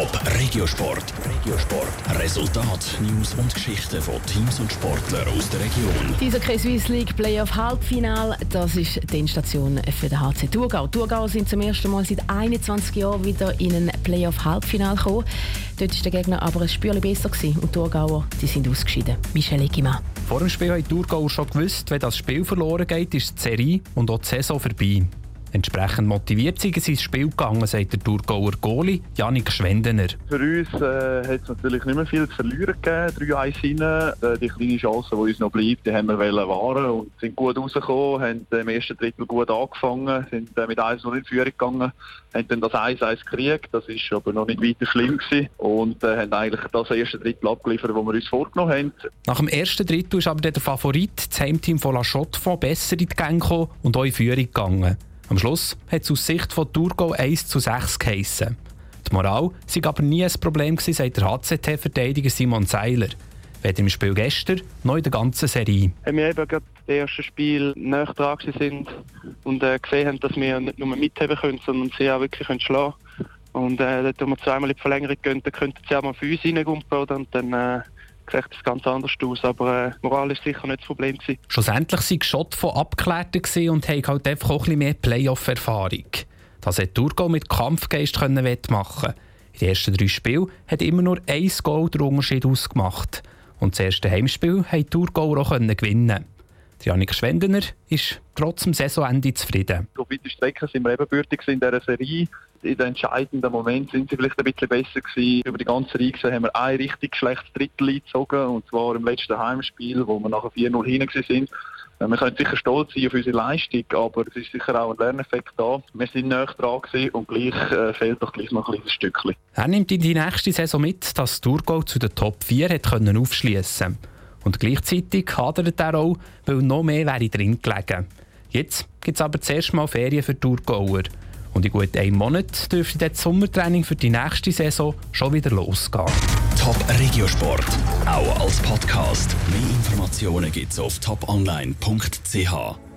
Top Regiosport. Regiosport. Resultat, News und Geschichten von Teams und Sportlern aus der Region. Dieser Swiss League Playoff Halbfinal, das ist die Endstation für den HC Thurgau. Thurgau sind zum ersten Mal seit 21 Jahren wieder in ein Playoff Halbfinal gekommen. Dort war der Gegner aber ein Spürchen besser gewesen und die Thurgauer die sind ausgeschieden. Michel Eggimann. Vor dem Spiel haben die Thurgauer schon gewusst, wenn das Spiel verloren geht, ist die Serie und auch die Saison vorbei. Entsprechend motiviert sind sie ins Spiel gegangen, sagt der Thurgauer Goalie Janik Schwendener. Für uns äh, hat es natürlich nicht mehr viel zu verlieren gegeben, 3-1 rein. Äh, die kleine Chance, die uns noch bleibt, die haben wir wahren und sind gut rausgekommen, haben im ersten Drittel gut angefangen, sind äh, mit 1 noch in Führung gegangen, haben dann das 1-1 gekriegt, das ist aber noch nicht weiter schlimm gewesen und äh, haben eigentlich das erste Drittel abgeliefert, das wir uns vorgenommen haben. Nach dem ersten Drittel ist aber der Favorit, das Heimteam von La Chaux-de-Fonds, besser in die Gänge gekommen und auch in Führung gegangen. Am Schluss hat es aus Sicht von Thurgau 1 zu 6 geheissen. Die Moral sei aber nie ein Problem gewesen, sagt der HCT-Verteidiger Simon Seiler. Weder im Spiel gestern noch in der ganzen Serie. Wenn wir eben gerade das erste Spiel näher dran sind und äh, gesehen haben, dass wir nicht nur mitheben können, sondern sie auch wirklich können schlagen können. Und äh, dort, wir zweimal in die Verlängerung gehen, dann könnten sie auch mal für uns reingumpen und dann äh, sieht es ganz anders aus. Aber äh, Moral ist sicher nicht das Problem. Gewesen. Schlussendlich waren Schott von Abgeklärten und haben halt einfach auch ein bisschen mehr Playoff-Erfahrung. Das hat Thurgau mit Kampfgeist wettmachen. In den ersten drei Spielen hat immer nur ein Goal den Unterschied ausgemacht. Und das erste Heimspiel konnte Thurgau auch gewinnen. Janik Schwendener ist trotz dem Saisonende zufrieden. Auf weite Strecken sind wir ebenbürtig in dieser Serie. In den entscheidenden Momenten sind sie vielleicht ein bisschen besser gewesen. Über die ganze Reihe haben wir ein richtig schlechtes Drittel eingezogen, und zwar im letzten Heimspiel, wo wir nachher 4-0 hinten sind. Wir können sicher stolz sein auf unsere Leistung, aber es ist sicher auch ein Lerneffekt da. Wir sind näher dran und gleich äh, fehlt doch gleich noch ein kleines Stückchen. Er nimmt in die nächste Saison mit, dass Thurgau zu den Top 4 hat können aufschliessen Und gleichzeitig hadert er auch, weil noch mehr wäre drin gelegen. Jetzt gibt es aber zuerst mal Ferien für Thurgauer. Und in gut einem Monat dürfte das Sommertraining für die nächste Saison schon wieder losgehen. Top Regiosport, auch als Podcast. Mehr Informationen gibt es auf toponline.ch.